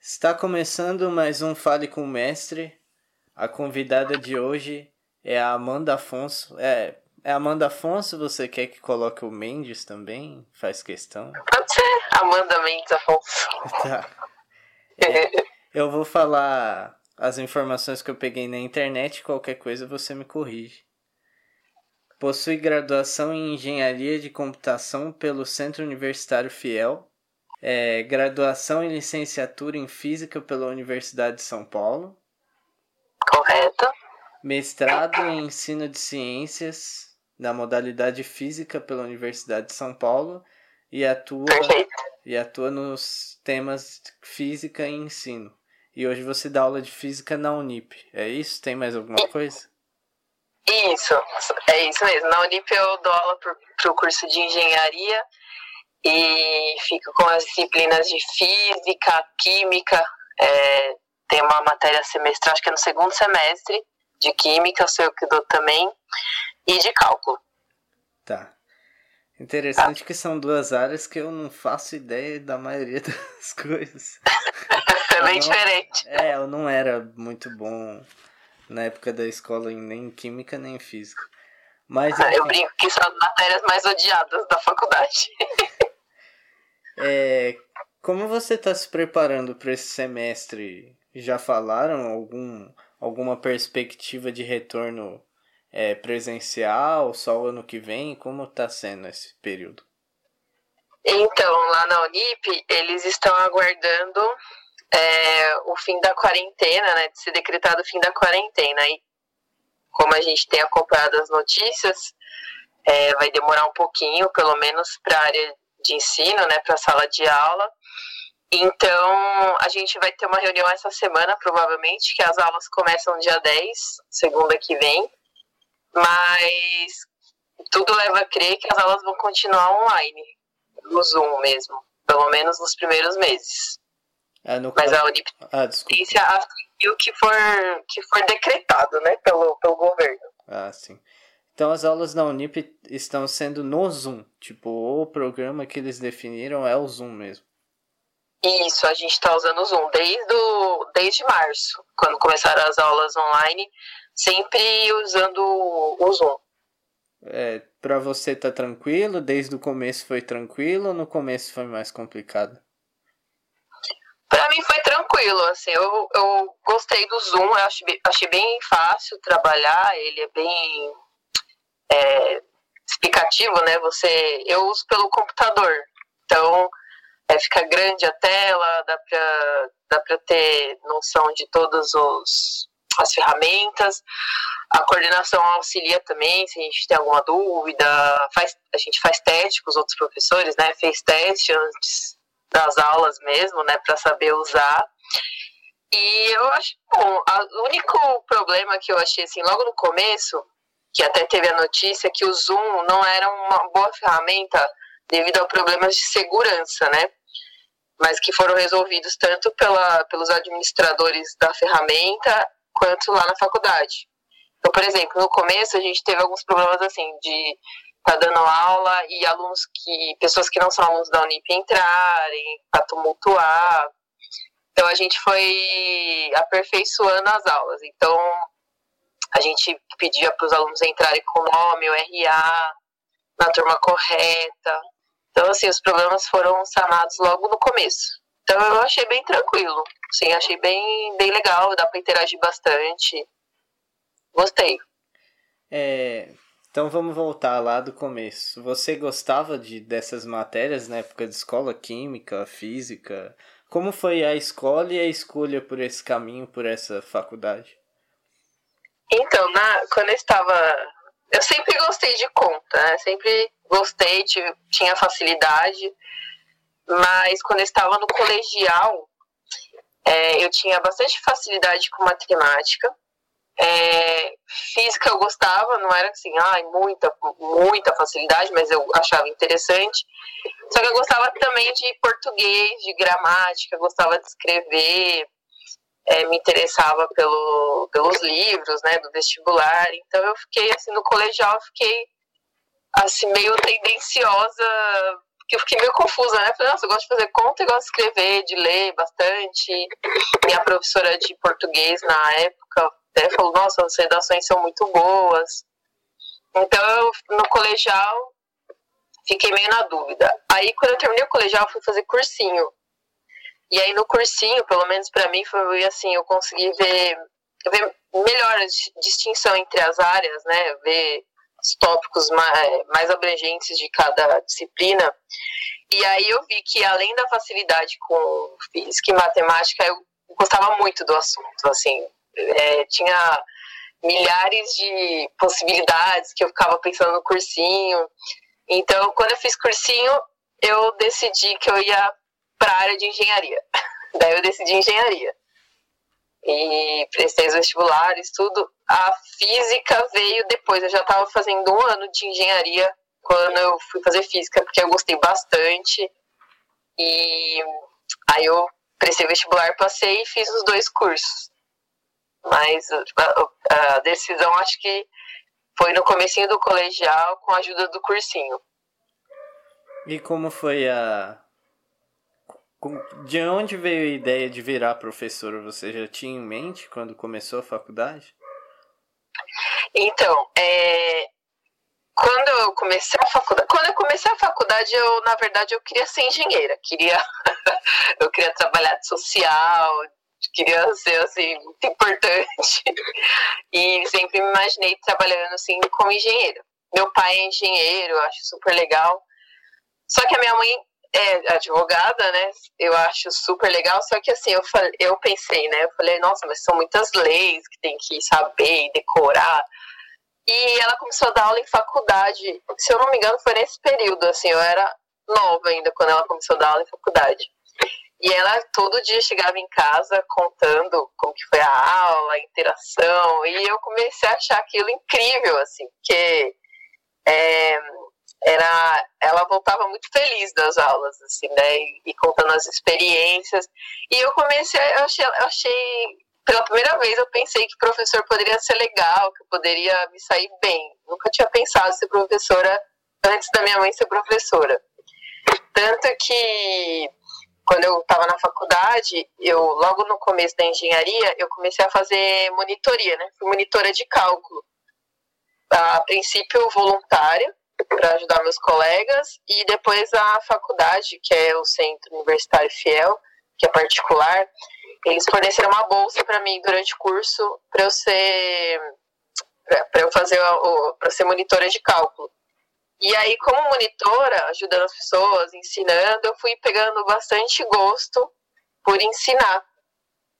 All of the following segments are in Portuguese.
Está começando mais um Fale com o Mestre. A convidada de hoje é a Amanda Afonso. É, é Amanda Afonso, você quer que coloque o Mendes também? Faz questão? Pode ser, Amanda Mendes Afonso. Tá. É, eu vou falar as informações que eu peguei na internet, qualquer coisa você me corrige. Possui graduação em Engenharia de Computação pelo Centro Universitário Fiel, é, graduação em Licenciatura em Física pela Universidade de São Paulo, Correto. mestrado em Ensino de Ciências na modalidade Física pela Universidade de São Paulo e atua, Perfeito. e atua nos temas Física e Ensino. E hoje você dá aula de Física na Unip. É isso? Tem mais alguma coisa? Isso, é isso mesmo. Na Unip eu dou aula para o curso de engenharia e fico com as disciplinas de física, química. é, tem uma matéria semestral, acho que é no segundo semestre, de química, sou eu que dou também, e de cálculo. Tá. Interessante que são duas áreas que eu não faço ideia da maioria das coisas. É bem não- diferente. É, eu não era muito bom na época da escola em nem química nem física. Mas Eu enfim, brinco que são as matérias mais odiadas da faculdade. é, como você está se preparando para esse semestre? Já falaram algum, alguma perspectiva de retorno é, presencial, só o ano que vem? Como está sendo esse período? Então, lá na Unip, eles estão aguardando é, o fim da quarentena, né? De ser decretado o fim da quarentena. E como a gente tem acompanhado as notícias, é, vai demorar um pouquinho, pelo menos para a área de ensino, né? Para a sala de aula. Então, a gente vai ter uma reunião essa semana, provavelmente, que as aulas começam dia 10, segunda que vem. Mas tudo leva a crer que as aulas vão continuar online no Zoom mesmo, pelo menos nos primeiros meses. No Mas caso- a Unip Ah, tem o que for, que for decretado, né, pelo, pelo governo. Ah, sim. Então as aulas da Unip estão sendo no Zoom. Tipo, o programa que eles definiram é o Zoom mesmo. Isso, a gente está usando o Zoom desde, o, desde março, quando começaram as aulas online, sempre usando o Zoom. É, pra você tá tranquilo? Desde o começo foi tranquilo ou no começo foi mais complicado? Pra mim foi tranquilo, assim, eu, eu gostei do Zoom, eu achei, achei bem fácil trabalhar, ele é bem é, explicativo, né? Você, eu uso pelo computador, então é, fica grande a tela, dá pra, dá pra ter noção de todas os, as ferramentas, a coordenação auxilia também, se a gente tem alguma dúvida, faz, a gente faz teste com os outros professores, né? Fez teste antes das aulas mesmo, né, para saber usar. E eu acho bom. O único problema que eu achei assim logo no começo, que até teve a notícia que o Zoom não era uma boa ferramenta devido a problemas de segurança, né? Mas que foram resolvidos tanto pela, pelos administradores da ferramenta quanto lá na faculdade. Então, por exemplo, no começo a gente teve alguns problemas assim de tá dando aula e alunos que pessoas que não são alunos da Unip entrarem para tumultuar. Então a gente foi aperfeiçoando as aulas. Então a gente pedia para os alunos entrarem com o nome, o RA, na turma correta. Então assim, os problemas foram sanados logo no começo. Então eu achei bem tranquilo. Sim, achei bem, bem legal, dá para interagir bastante. Gostei. É, então vamos voltar lá do começo. Você gostava de dessas matérias na época de escola, química, física? Como foi a escola e a escolha por esse caminho, por essa faculdade? Então, na, quando eu estava. Eu sempre gostei de conta, né? Sempre gostei, tive, tinha facilidade. Mas quando eu estava no colegial, é, eu tinha bastante facilidade com matemática. É, física eu gostava, não era assim, ai, muita, muita facilidade, mas eu achava interessante. Só que eu gostava também de português, de gramática, gostava de escrever. é, me interessava pelo, pelos livros, né, do vestibular. Então eu fiquei assim no colegial, fiquei assim meio tendenciosa, que eu fiquei meio confusa, né? Falei, nossa, eu gosto de fazer conta, eu gosto de escrever, de ler bastante. Minha professora de português na época nossa, as redações são muito boas. Então eu no colegial fiquei meio na dúvida. Aí quando eu terminei o colegial, fui fazer cursinho. E aí no cursinho, pelo menos para mim, foi assim, eu consegui ver, ver melhor a distinção entre as áreas, né? Ver os tópicos mais, mais abrangentes de cada disciplina. E aí eu vi que além da facilidade com física e matemática, eu gostava muito do assunto, assim, é, tinha milhares de possibilidades que eu ficava pensando no cursinho. Então, quando eu fiz cursinho, eu decidi que eu ia para a área de engenharia. Daí eu decidi engenharia. E prestei os vestibulares, tudo. A física veio depois. Eu já estava fazendo um ano de engenharia quando eu fui fazer física, porque eu gostei bastante. E aí eu prestei vestibular, passei e fiz os dois cursos. Mas a, a decisão acho que foi no comecinho do colegial com a ajuda do cursinho. E como foi a, de onde veio a ideia de virar professora? Você já tinha em mente quando começou a faculdade? Então, é, quando eu comecei a faculdade, quando eu comecei a faculdade, eu na verdade eu queria ser engenheira, queria eu queria trabalhar de social, queria ser assim muito importante e sempre me imaginei trabalhando assim como engenheira. Meu pai é engenheiro, eu acho super legal. Só que a minha mãe é advogada, né? Eu acho super legal, só que assim, eu, falei, eu pensei, né? Eu falei, nossa, mas são muitas leis que tem que saber e decorar. E ela começou a dar aula em faculdade. Se eu não me engano, foi nesse período, assim, eu era nova ainda quando ela começou a dar aula em faculdade. E ela todo dia chegava em casa contando como que foi a aula, a interação, e eu comecei a achar aquilo incrível, assim, porque é, era ela voltava muito feliz das aulas assim né e, e contando as experiências. E eu comecei eu achei, eu achei pela primeira vez eu pensei que professor poderia ser legal que poderia me sair bem. Nunca tinha pensado ser professora antes da minha mãe ser professora. Tanto que quando eu estava na faculdade eu logo no começo da engenharia eu comecei a fazer monitoria né fui monitora de cálculo a princípio voluntária para ajudar meus colegas e depois a faculdade, que é o Centro Universitário Fiel, que é particular, eles forneceram uma bolsa para mim durante o curso para eu ser para eu fazer para ser monitora de cálculo. E aí, como monitora, ajudando as pessoas, ensinando, eu fui pegando bastante gosto por ensinar.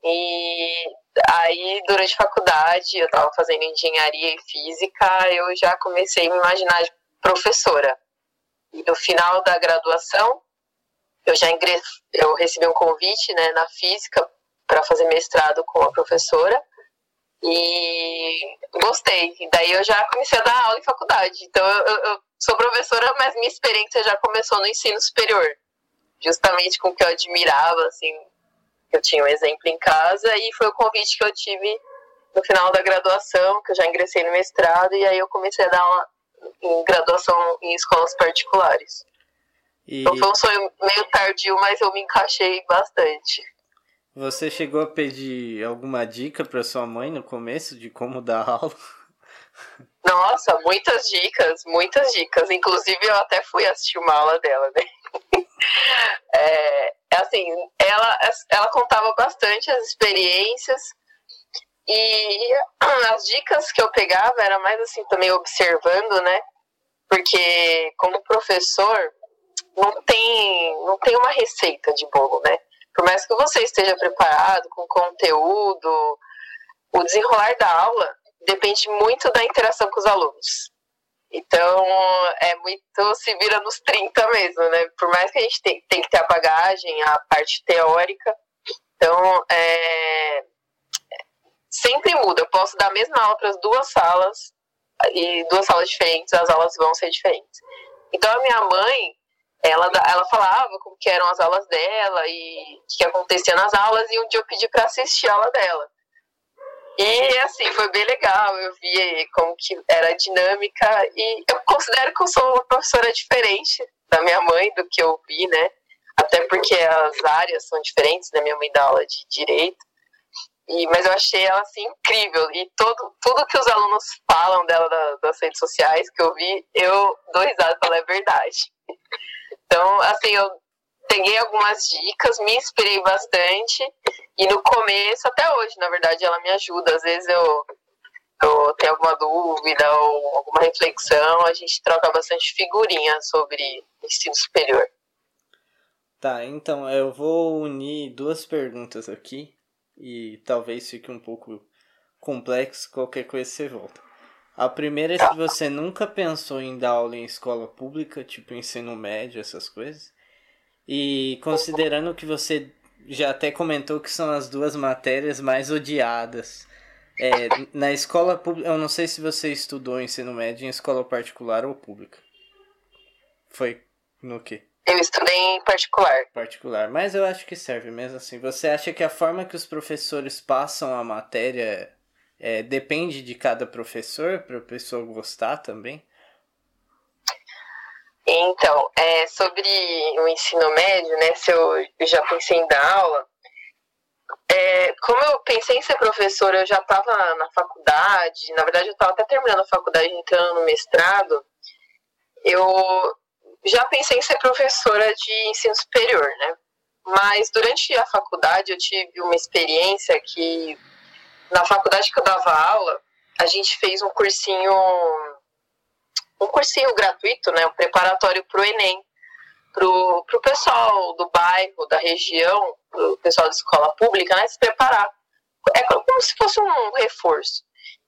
E aí, durante a faculdade, eu estava fazendo engenharia e física, eu já comecei a me imaginar professora. E no final da graduação, eu já ingress... eu recebi um convite né, na física para fazer mestrado com a professora e gostei. Daí eu já comecei a dar aula em faculdade. Então eu, eu sou professora, mas minha experiência já começou no ensino superior, justamente com o que eu admirava, assim, eu tinha um exemplo em casa e foi o convite que eu tive no final da graduação, que eu já ingressei no mestrado e aí eu comecei a dar aula em graduação em escolas particulares. E... Então foi um sonho meio tardio, mas eu me encaixei bastante. Você chegou a pedir alguma dica para sua mãe no começo de como dar aula? Nossa, muitas dicas, muitas dicas. Inclusive eu até fui assistir uma aula dela, né? É, é, assim, ela, ela contava bastante as experiências e as dicas que eu pegava era mais assim também observando, né? Porque como professor não tem não tem uma receita de bolo, né? Por mais que você esteja preparado com conteúdo, o desenrolar da aula depende muito da interação com os alunos. Então, é muito se vira nos 30 mesmo, né? Por mais que a gente tem, tem que ter a bagagem, a parte teórica. Então, é, sempre muda. Eu posso dar a mesma aula para as duas salas e duas salas diferentes, as aulas vão ser diferentes. Então a minha mãe, ela, ela falava como que eram as aulas dela e o que acontecia nas aulas, e um dia eu pedi para assistir a aula dela. E assim, foi bem legal, eu vi como que era a dinâmica, e eu considero que eu sou uma professora diferente da minha mãe, do que eu vi, né? Até porque as áreas são diferentes, né? Minha mãe dá aula de direito. E, mas eu achei ela assim incrível. E todo, tudo que os alunos falam dela da, das redes sociais que eu vi, eu dou risada ela é verdade. Então, assim, eu peguei algumas dicas, me inspirei bastante. E no começo, até hoje, na verdade, ela me ajuda. Às vezes eu, eu tenho alguma dúvida ou alguma reflexão, a gente troca bastante figurinha sobre ensino superior. Tá, então eu vou unir duas perguntas aqui e talvez fique um pouco complexo, qualquer coisa você volta. A primeira é se você nunca pensou em dar aula em escola pública, tipo ensino médio, essas coisas. E considerando que você já até comentou que são as duas matérias mais odiadas. É, na escola pública, eu não sei se você estudou ensino médio em escola particular ou pública. Foi no quê? Eu estudei em particular. Particular, mas eu acho que serve mesmo assim. Você acha que a forma que os professores passam a matéria é, depende de cada professor para a pessoa gostar também? Então, é, sobre o ensino médio, né, se eu, já pensei em dar aula, é, como eu pensei em ser professora, eu já estava na faculdade, na verdade eu estava até terminando a faculdade, entrando no mestrado, eu já pensei em ser professora de ensino superior, né? Mas durante a faculdade eu tive uma experiência que, na faculdade que eu dava aula, a gente fez um cursinho, um cursinho gratuito, né? Um preparatório para o Enem, para o pessoal do bairro, da região, o pessoal da escola pública, né? Se preparar. É como se fosse um reforço.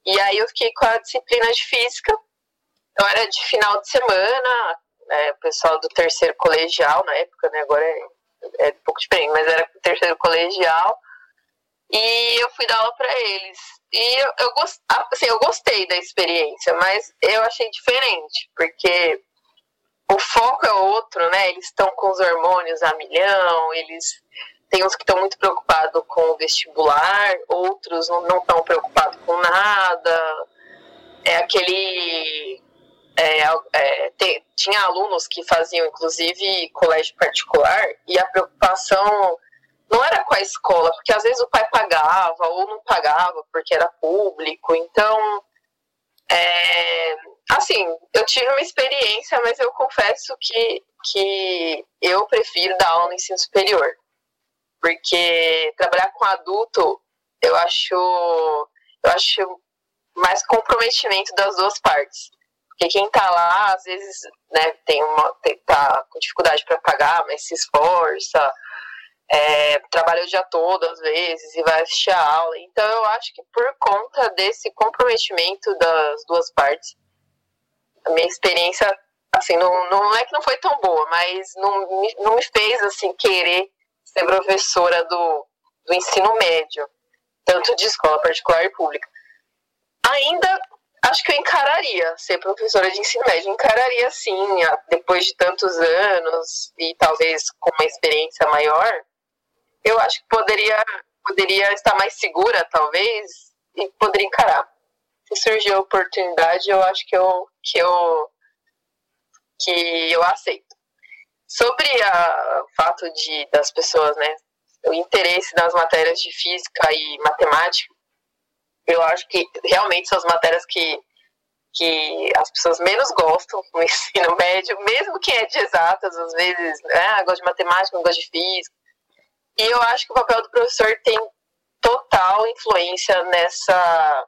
E aí eu fiquei com a disciplina de física. Então era de final de semana, né, o pessoal do terceiro colegial na época, né, agora é, é um pouco diferente, mas era terceiro colegial, e eu fui dar aula para eles. E eu, eu, gost, assim, eu gostei da experiência, mas eu achei diferente, porque o foco é outro, né? Eles estão com os hormônios a milhão, eles tem uns que estão muito preocupados com o vestibular, outros não estão preocupados com nada. É aquele é, é, tinha alunos que faziam, inclusive, colégio particular, e a preocupação não era com a escola, porque às vezes o pai pagava ou não pagava porque era público. Então, é, assim, eu tive uma experiência, mas eu confesso que, que eu prefiro dar aula no ensino superior. Porque trabalhar com adulto, eu acho, eu acho mais comprometimento das duas partes. Porque quem está lá, às vezes, né, tem uma, tem, tá com dificuldade para pagar, mas se esforça, é, trabalha o dia todo, às vezes, e vai assistir a aula. Então, eu acho que por conta desse comprometimento das duas partes, a minha experiência, assim, não, não é que não foi tão boa, mas não, não me fez, assim, querer ser professora do, do ensino médio, tanto de escola particular e pública. Ainda acho que eu encararia ser professora de ensino médio. Encararia sim, depois de tantos anos e talvez com uma experiência maior, eu acho que poderia, poderia estar mais segura, talvez, e poderia encarar. Se surgir a oportunidade, eu acho que eu, que eu, que eu aceito. Sobre a, o fato de das pessoas, né, o interesse nas matérias de física e matemática, eu acho que realmente são as matérias que, que as pessoas menos gostam no ensino médio, mesmo quem é de exatas, às vezes, né, gosta de matemática, não gosta de física. E eu acho que o papel do professor tem total influência nessa,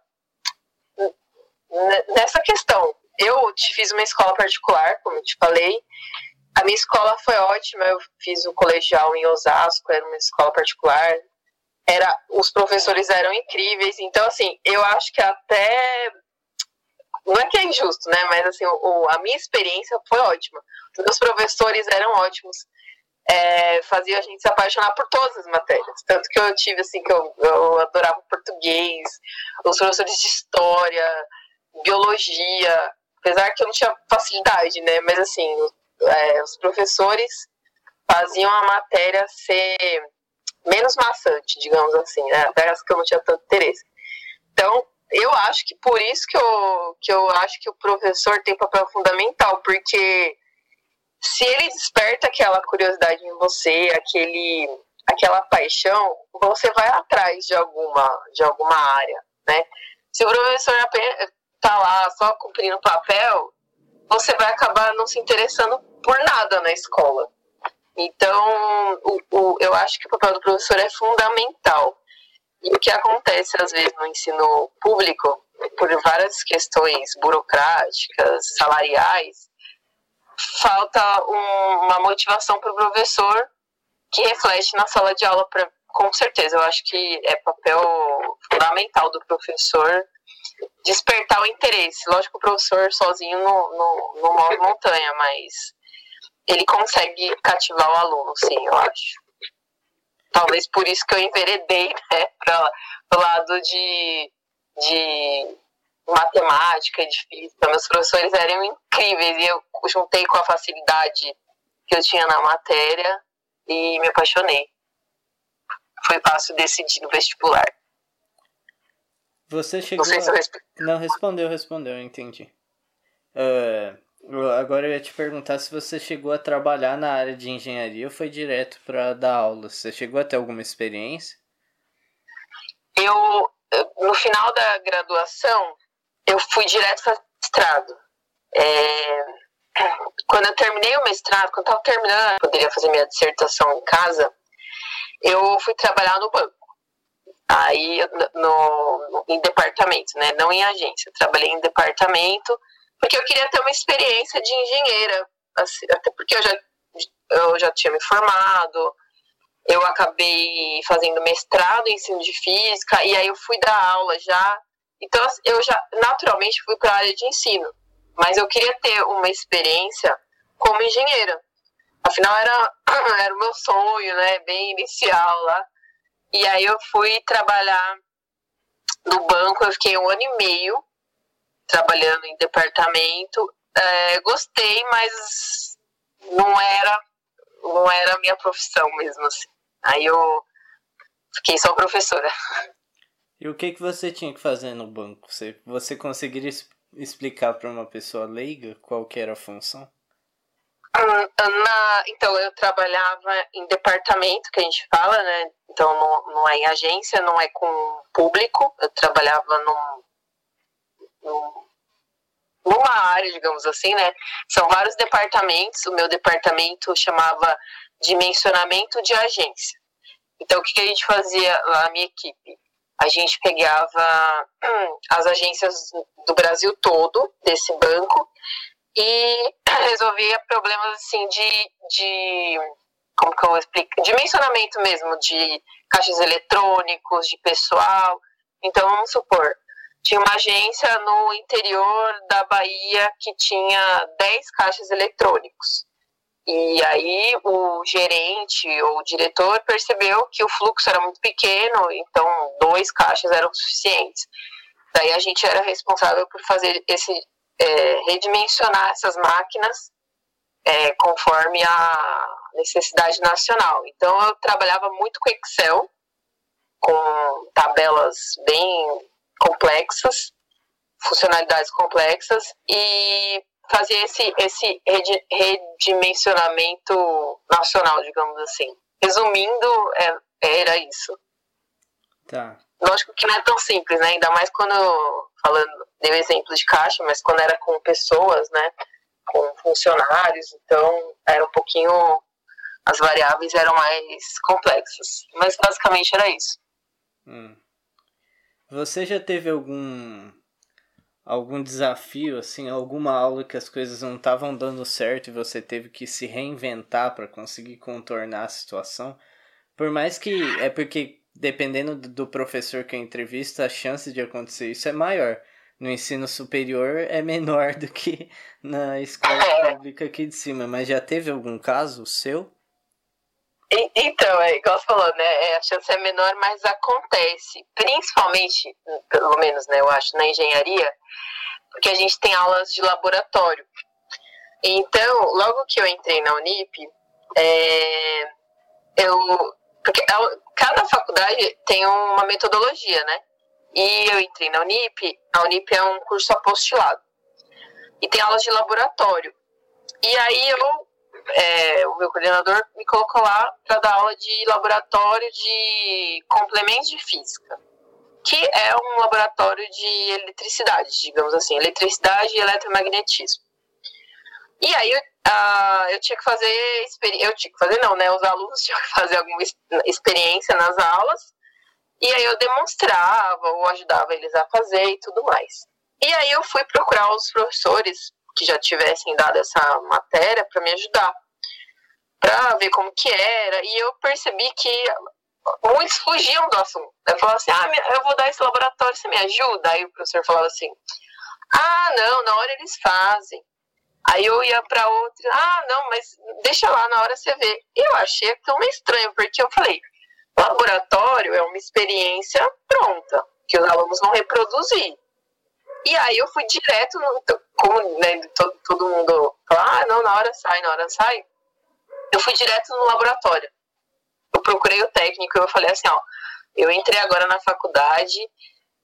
nessa questão. Eu fiz uma escola particular, como eu te falei. A minha escola foi ótima, eu fiz o colegial em Osasco, era uma escola particular, era os professores eram incríveis. Então, assim, eu acho que até não é que é injusto, né? Mas assim, o, a minha experiência foi ótima. Os professores eram ótimos. É, fazia a gente se apaixonar por todas as matérias. Tanto que eu tive, assim, que eu, eu adorava português, os professores de história, biologia, apesar que eu não tinha facilidade, né? Mas assim, é, os professores faziam a matéria ser menos maçante, digamos assim, né? As que eu não tinha tanto interesse. Então, eu acho que por isso que eu, que eu acho que o professor tem papel fundamental, porque se ele desperta aquela curiosidade em você, aquele, aquela paixão, você vai atrás de alguma, de alguma área, né? Se o professor tá lá só cumprindo papel, você vai acabar não se interessando por nada na escola. Então, o, o, eu acho que o papel do professor é fundamental. E o que acontece, às vezes, no ensino público, por várias questões burocráticas, salariais, falta um, uma motivação para o professor que reflete na sala de aula, pra, com certeza. Eu acho que é papel fundamental do professor despertar o interesse. Lógico o professor sozinho não, não, não move montanha, mas ele consegue cativar o aluno, sim, eu acho. Talvez por isso que eu enveredei né, para o lado de, de matemática de física. Meus professores eram incríveis e eu juntei com a facilidade que eu tinha na matéria e me apaixonei. Foi fácil decidir no vestibular. Você chegou. Não, sei se eu resp... Não respondeu, respondeu, entendi. Uh, Agora eu ia te perguntar se você chegou a trabalhar na área de engenharia ou foi direto para dar aula. Você chegou a ter alguma experiência? Eu, no final da graduação, eu fui direto para mestrado. É, quando eu terminei o mestrado, quando eu estava terminando, eu poderia fazer minha dissertação em casa, eu fui trabalhar no banco. Aí, no, em departamento, né? Não em agência. trabalhei em departamento porque eu queria ter uma experiência de engenheira, assim, até porque eu já, eu já tinha me formado, eu acabei fazendo mestrado em ensino de física, e aí eu fui dar aula já. Então, eu já naturalmente fui para a área de ensino, mas eu queria ter uma experiência como engenheira. Afinal, era, era o meu sonho, né, bem inicial lá. E aí eu fui trabalhar no banco, eu fiquei um ano e meio trabalhando em departamento. É, gostei, mas não era não era a minha profissão mesmo assim. Aí eu fiquei só professora. E o que que você tinha que fazer no banco? Você você conseguiria explicar para uma pessoa leiga qual que era a função? Hum, na, então eu trabalhava em departamento que a gente fala, né? Então não, não é em agência, não é com público. Eu trabalhava num numa área, digamos assim, né? São vários departamentos. O meu departamento chamava dimensionamento de agência. Então, o que, a gente fazia lá na minha equipe? A gente pegava as agências do Brasil todo, desse banco, e resolvia problemas assim de, de como que eu explico? Dimensionamento mesmo, de caixas eletrônicos, de pessoal. Então, vamos supor, tinha uma agência no interior da Bahia que tinha 10 caixas eletrônicos. E aí o gerente ou o diretor percebeu que o fluxo era muito pequeno, então dois caixas eram suficientes. Daí a gente era responsável por fazer esse é, redimensionar essas máquinas é, conforme a necessidade nacional. Então eu trabalhava muito com Excel, com tabelas bem complexas, funcionalidades complexas e fazer esse, esse redimensionamento nacional, digamos assim. Resumindo, é, era isso. Tá. Lógico que não é tão simples, né? Ainda mais quando, falando, deu exemplo de caixa, mas quando era com pessoas, né? Com funcionários, então era um pouquinho. As variáveis eram mais complexas. Mas basicamente era isso. Hum. Você já teve algum algum desafio assim, alguma aula que as coisas não estavam dando certo e você teve que se reinventar para conseguir contornar a situação? Por mais que é porque dependendo do professor que a entrevista, a chance de acontecer isso é maior. No ensino superior é menor do que na escola pública aqui de cima, mas já teve algum caso seu? Então, é igual você falou, né? É, a chance é menor, mas acontece. Principalmente, pelo menos, né, eu acho, na engenharia, porque a gente tem aulas de laboratório. Então, logo que eu entrei na Unip, é, eu. Porque cada faculdade tem uma metodologia, né? E eu entrei na Unip, a Unip é um curso apostilado. E tem aulas de laboratório. E aí eu, é, o meu coordenador me colocou lá para dar aula de laboratório de complementos de física que é um laboratório de eletricidade, digamos assim, eletricidade e eletromagnetismo. E aí uh, eu tinha que fazer, eu tinha que fazer não, né? Os alunos tinham que fazer alguma experiência nas aulas, e aí eu demonstrava ou ajudava eles a fazer e tudo mais. E aí eu fui procurar os professores que já tivessem dado essa matéria para me ajudar, para ver como que era, e eu percebi que muitos fugiam do assunto. Eu falava assim, ah, eu vou dar esse laboratório, você me ajuda? Aí o professor falava assim, ah, não, na hora eles fazem. Aí eu ia para outra, ah, não, mas deixa lá, na hora você vê. E eu achei tão estranho, porque eu falei, laboratório é uma experiência pronta, que os alunos vão reproduzir. E aí eu fui direto, no, como né, todo, todo mundo fala, ah, não, na hora sai, na hora sai. Eu fui direto no laboratório eu procurei o técnico e eu falei assim, ó, eu entrei agora na faculdade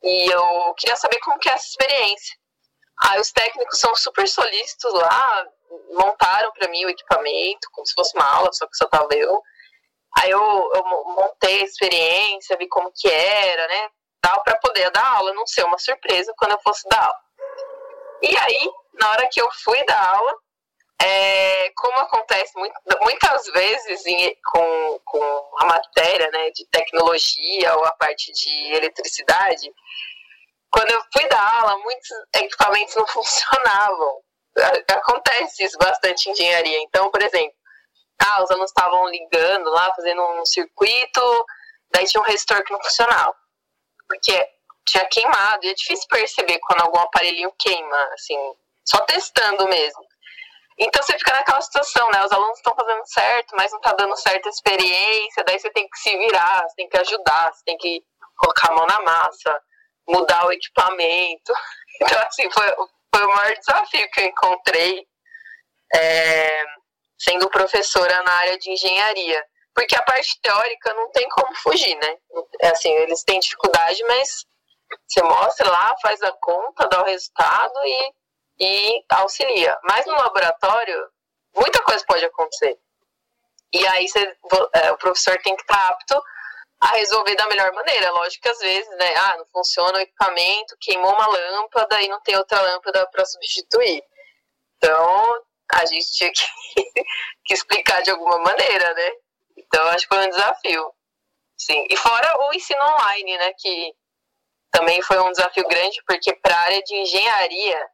e eu queria saber como que é essa experiência. Aí os técnicos são super solícitos lá, montaram para mim o equipamento, como se fosse uma aula, só que só tava eu. Aí eu, eu montei a experiência, vi como que era, né, tal, para poder dar aula, não ser uma surpresa quando eu fosse dar aula. E aí, na hora que eu fui dar aula, é, como acontece muito, muitas vezes em, com, com a matéria né, de tecnologia ou a parte de eletricidade, quando eu fui dar aula, muitos equipamentos não funcionavam. Acontece isso bastante em engenharia. Então, por exemplo, ah, os alunos estavam ligando lá, fazendo um circuito, daí tinha um resistor que não funcionava. Porque tinha queimado, e é difícil perceber quando algum aparelhinho queima, assim, só testando mesmo. Então você fica naquela situação, né? Os alunos estão fazendo certo, mas não está dando certa experiência, daí você tem que se virar, você tem que ajudar, você tem que colocar a mão na massa, mudar o equipamento. Então, assim, foi, foi o maior desafio que eu encontrei é, sendo professora na área de engenharia. Porque a parte teórica não tem como fugir, né? É assim, eles têm dificuldade, mas você mostra lá, faz a conta, dá o resultado e e auxilia. Mas no laboratório, muita coisa pode acontecer. E aí você, é, o professor tem que estar apto a resolver da melhor maneira. Lógico que às vezes, né, ah, não funciona o equipamento, queimou uma lâmpada e não tem outra lâmpada para substituir. Então, a gente tinha que, que, explicar de alguma maneira, né? Então, acho que foi um desafio. Sim. E fora o ensino online, né, que também foi um desafio grande, porque para a área de engenharia,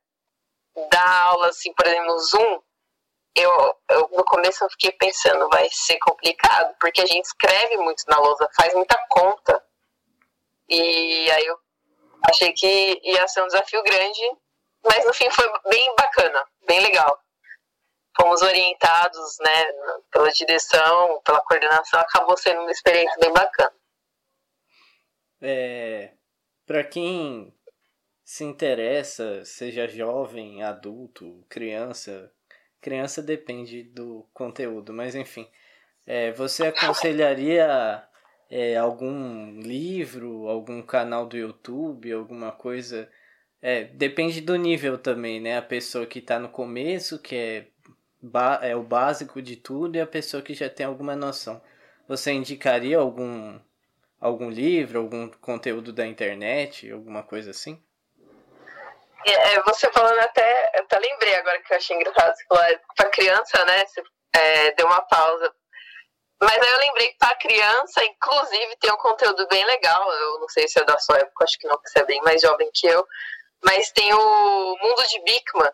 dar aula, assim, por exemplo, no Zoom, eu, eu, no começo eu fiquei pensando, vai ser complicado, porque a gente escreve muito na lousa, faz muita conta. E aí eu achei que ia ser um desafio grande, mas no fim foi bem bacana, bem legal. Fomos orientados, né, pela direção, pela coordenação, acabou sendo uma experiência bem bacana. É, para quem se interessa, seja jovem, adulto, criança. Criança depende do conteúdo, mas enfim. É, você aconselharia é, algum livro, algum canal do YouTube, alguma coisa? É, depende do nível também, né? A pessoa que está no começo, que é, é o básico de tudo, e a pessoa que já tem alguma noção. Você indicaria algum, algum livro, algum conteúdo da internet, alguma coisa assim? É, você falando até, eu até lembrei agora que eu achei engraçado, você falou, é, pra criança, né, você é, deu uma pausa. Mas aí eu lembrei que pra criança, inclusive, tem um conteúdo bem legal, eu não sei se é da sua época, acho que não, que você é bem mais jovem que eu, mas tem o Mundo de Bikman,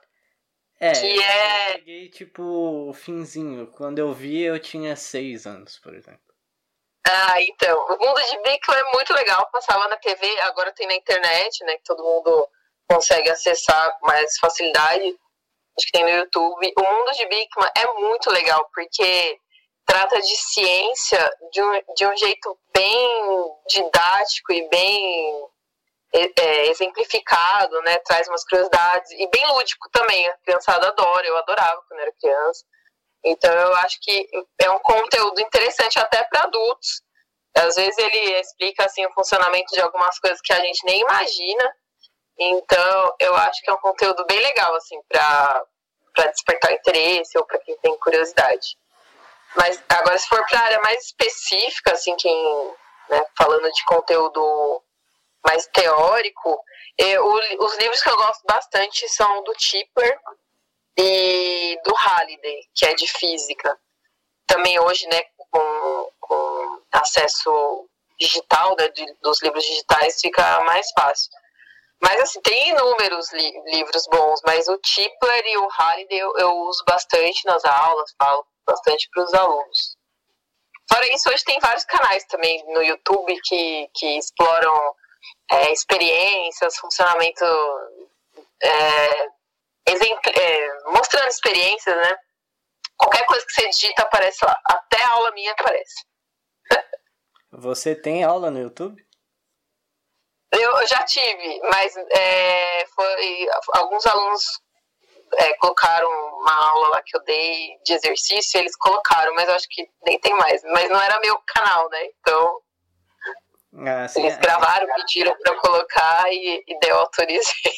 é, que é... eu peguei, tipo, finzinho, quando eu vi eu tinha seis anos, por exemplo. Ah, então, o Mundo de Bikman é muito legal, passava na TV, agora tem na internet, né, que todo mundo consegue acessar mais facilidade. Acho que tem no YouTube. O mundo de Bikman é muito legal, porque trata de ciência de um, de um jeito bem didático e bem é, exemplificado, né? Traz umas curiosidades e bem lúdico também. A criançada adora, eu adorava quando era criança. Então eu acho que é um conteúdo interessante até para adultos. Às vezes ele explica assim o funcionamento de algumas coisas que a gente nem imagina. Então eu acho que é um conteúdo bem legal assim para despertar interesse ou para quem tem curiosidade. Mas agora se for para área mais específica, assim, quem né, falando de conteúdo mais teórico, eu, os livros que eu gosto bastante são do Tipper e do Halliday, que é de física. Também hoje, né, com, com acesso digital né, de, dos livros digitais, fica mais fácil. Mas assim, tem inúmeros li livros bons, mas o Tipler e o Halliday eu, eu uso bastante nas aulas, falo bastante para os alunos. Fora isso, hoje tem vários canais também no YouTube que, que exploram é, experiências, funcionamento, é, é, mostrando experiências, né? Qualquer coisa que você digita aparece lá. Até aula minha aparece. Você tem aula no YouTube? Eu já tive, mas é, foi alguns alunos é, colocaram uma aula lá que eu dei de exercício, eles colocaram, mas eu acho que nem tem mais. Mas não era meu canal, né? Então ah, sim, eles é. gravaram, pediram para eu colocar e, e daí eu autorizei.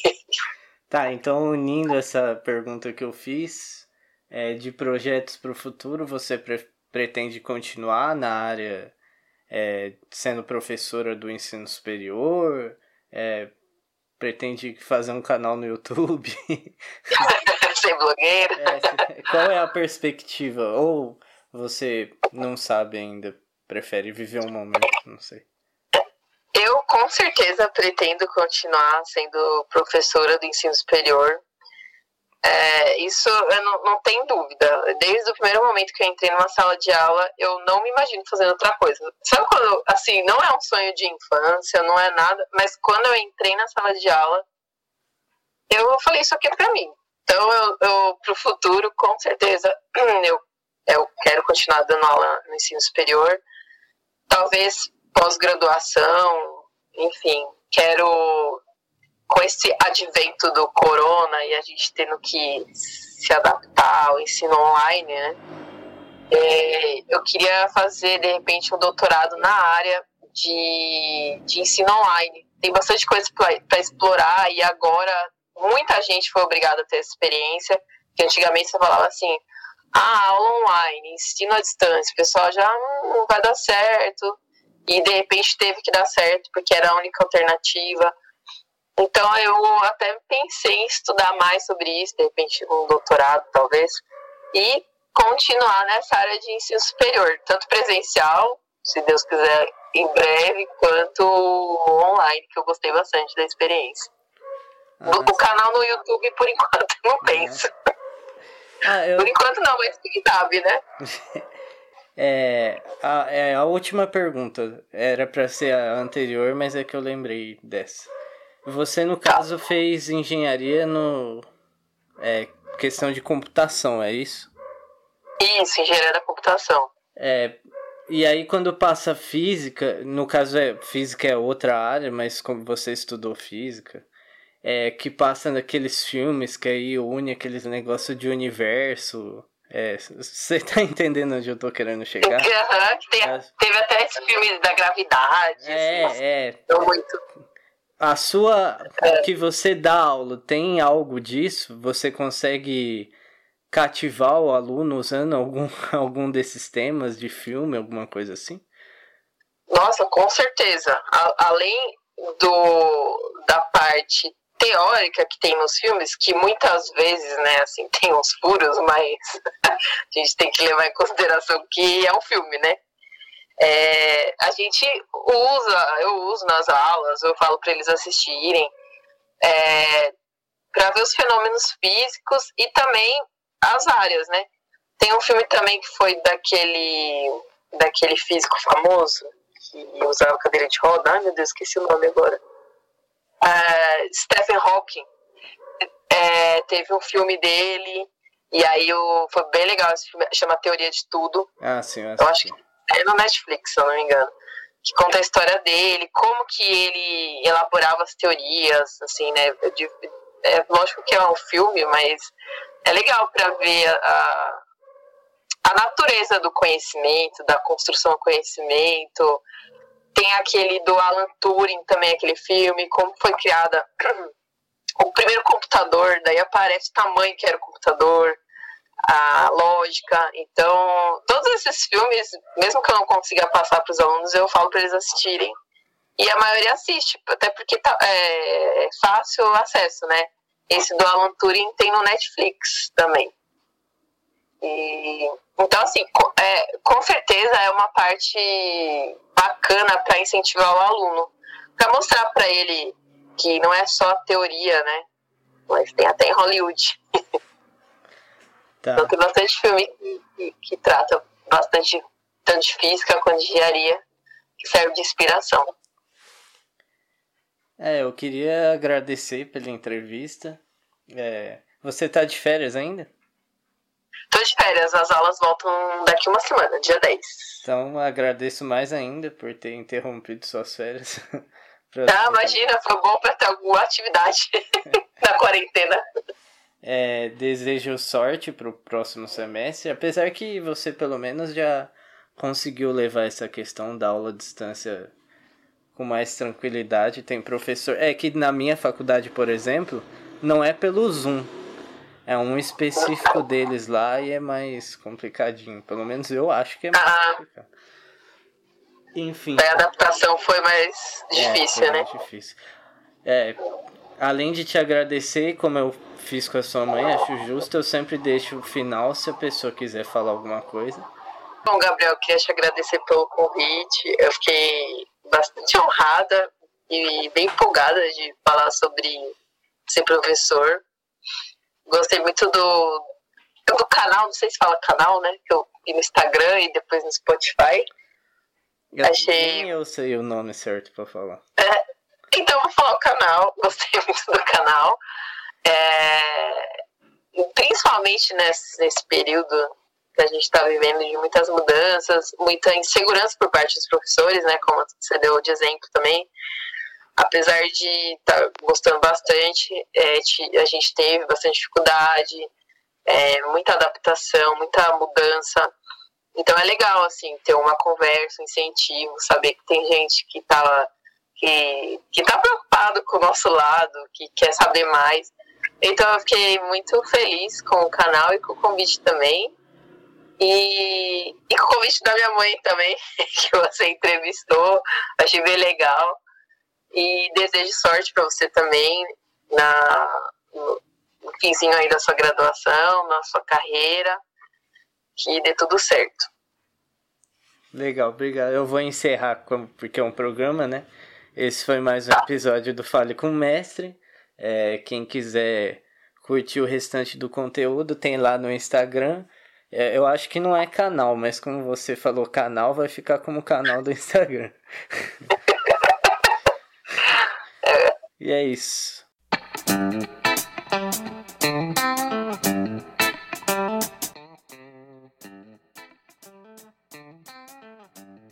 Tá, então unindo essa pergunta que eu fiz, é, de projetos para o futuro, você pre pretende continuar na área é, sendo professora do ensino superior? É, pretende fazer um canal no YouTube? Ser blogueira? É, qual é a perspectiva? Ou você não sabe ainda? Prefere viver um momento? Não sei. Eu com certeza pretendo continuar sendo professora do ensino superior. É, isso eu não, não tenho dúvida. Desde o primeiro momento que eu entrei numa sala de aula, eu não me imagino fazendo outra coisa. Sabe quando, assim, não é um sonho de infância, não é nada, mas quando eu entrei na sala de aula, eu falei, isso aqui é pra mim. Então, eu, eu pro futuro, com certeza, eu, eu quero continuar dando aula no ensino superior. Talvez pós-graduação, enfim, quero com esse advento do corona e a gente tendo que se adaptar ao ensino online, né? É, eu queria fazer de repente um doutorado na área de, de ensino online. Tem bastante coisa para explorar e agora muita gente foi obrigada a ter essa experiência. Que antigamente você falava assim, ah, aula online, ensino à distância, o pessoal já não vai dar certo. E de repente teve que dar certo porque era a única alternativa. Então eu até pensei em estudar mais sobre isso, de repente um doutorado talvez, e continuar nessa área de ensino superior, tanto presencial, se Deus quiser, em breve, quanto online, que eu gostei bastante da experiência. Ah, o canal no YouTube, por enquanto, não é. penso. Ah, eu... Por enquanto não, mas quem sabe, né? é, a, é, a última pergunta. Era para ser a anterior, mas é que eu lembrei dessa. Você, no caso, fez engenharia no. É, questão de computação, é isso? Isso, engenharia da computação. É. E aí, quando passa física, no caso, é física é outra área, mas como você estudou física, é que passa naqueles filmes que aí une aqueles negócios de universo. É, você tá entendendo onde eu tô querendo chegar? Uhum, tem, teve até esse filme da gravidade. É, assim, é. Muito a sua é. que você dá aula tem algo disso? Você consegue cativar o aluno usando algum, algum desses temas de filme, alguma coisa assim? Nossa, com certeza. A, além do da parte teórica que tem nos filmes, que muitas vezes, né, assim, tem uns furos, mas a gente tem que levar em consideração que é um filme, né? É, a gente usa, eu uso nas aulas, eu falo para eles assistirem, é, para ver os fenômenos físicos e também as áreas, né? Tem um filme também que foi daquele, daquele físico famoso que usava cadeira de roda, ai meu Deus, esqueci o nome agora. É, Stephen Hawking. É, teve um filme dele, e aí o, foi bem legal esse filme, chama Teoria de Tudo. Ah, sim, eu, eu acho que é no Netflix, se eu não me engano. que conta a história dele, como que ele elaborava as teorias, assim, né? É, lógico que é um filme, mas é legal para ver a, a natureza do conhecimento, da construção do conhecimento. Tem aquele do Alan Turing também, aquele filme, como foi criada o primeiro computador, daí aparece o tamanho que era o computador, a lógica. Então, todos esses filmes, mesmo que eu não consiga passar para os alunos, eu falo para eles assistirem. E a maioria assiste, até porque tá, é fácil o acesso, né? Esse do Alan Turing tem no Netflix também. E, então, assim, com, é, com certeza é uma parte bacana para incentivar o aluno, para mostrar para ele que não é só teoria, né? Mas tem até em Hollywood. Tá. Então tem bastante filme que, que, trata bastante tanto de física quanto de engenharia, que serve de inspiração. É, eu queria agradecer pela entrevista. É, você tá de férias ainda? Tô de férias, as aulas voltam daqui uma semana, dia 10. Então agradeço mais ainda por ter interrompido suas férias. ah, imagina, foi bom para ter alguma atividade na quarentena. É, desejo sorte para o próximo semestre, apesar que você pelo menos já conseguiu levar essa questão da aula à distância com mais tranquilidade. Tem professor. É que na minha faculdade, por exemplo, não é pelo Zoom. É um específico deles lá e é mais complicadinho. Pelo menos eu acho que é mais ah, complicado. Enfim. A adaptação foi mais difícil, é, foi né? Mais difícil. É, além de te agradecer, como eu fiz com a sua mãe, acho justo, eu sempre deixo o final se a pessoa quiser falar alguma coisa. Bom, Gabriel, queria te agradecer pelo convite. Eu fiquei bastante honrada e bem empolgada de falar sobre ser professor. Gostei muito do, do canal, não sei se fala canal, né? Que eu vi no Instagram e depois no Spotify. Eu Achei. Nem eu sei o nome certo para falar. É, então, vou falar o canal. Gostei muito do canal. É, principalmente nesse, nesse período que a gente está vivendo de muitas mudanças, muita insegurança por parte dos professores, né? Como você deu de exemplo também. Apesar de estar tá gostando bastante, é, a gente teve bastante dificuldade, é, muita adaptação, muita mudança. Então é legal, assim, ter uma conversa, um incentivo, saber que tem gente que tá, que, que tá preocupado com o nosso lado, que quer saber mais. Então eu fiquei muito feliz com o canal e com o convite também. E, e com o convite da minha mãe também, que você entrevistou, achei bem legal. E desejo sorte para você também na, no, no finzinho aí da sua graduação, na sua carreira, que dê tudo certo. Legal, obrigado. Eu vou encerrar porque é um programa, né? Esse foi mais um episódio do Fale com o Mestre. É, quem quiser curtir o restante do conteúdo, tem lá no Instagram. É, eu acho que não é canal, mas como você falou canal, vai ficar como canal do Instagram. e é isso.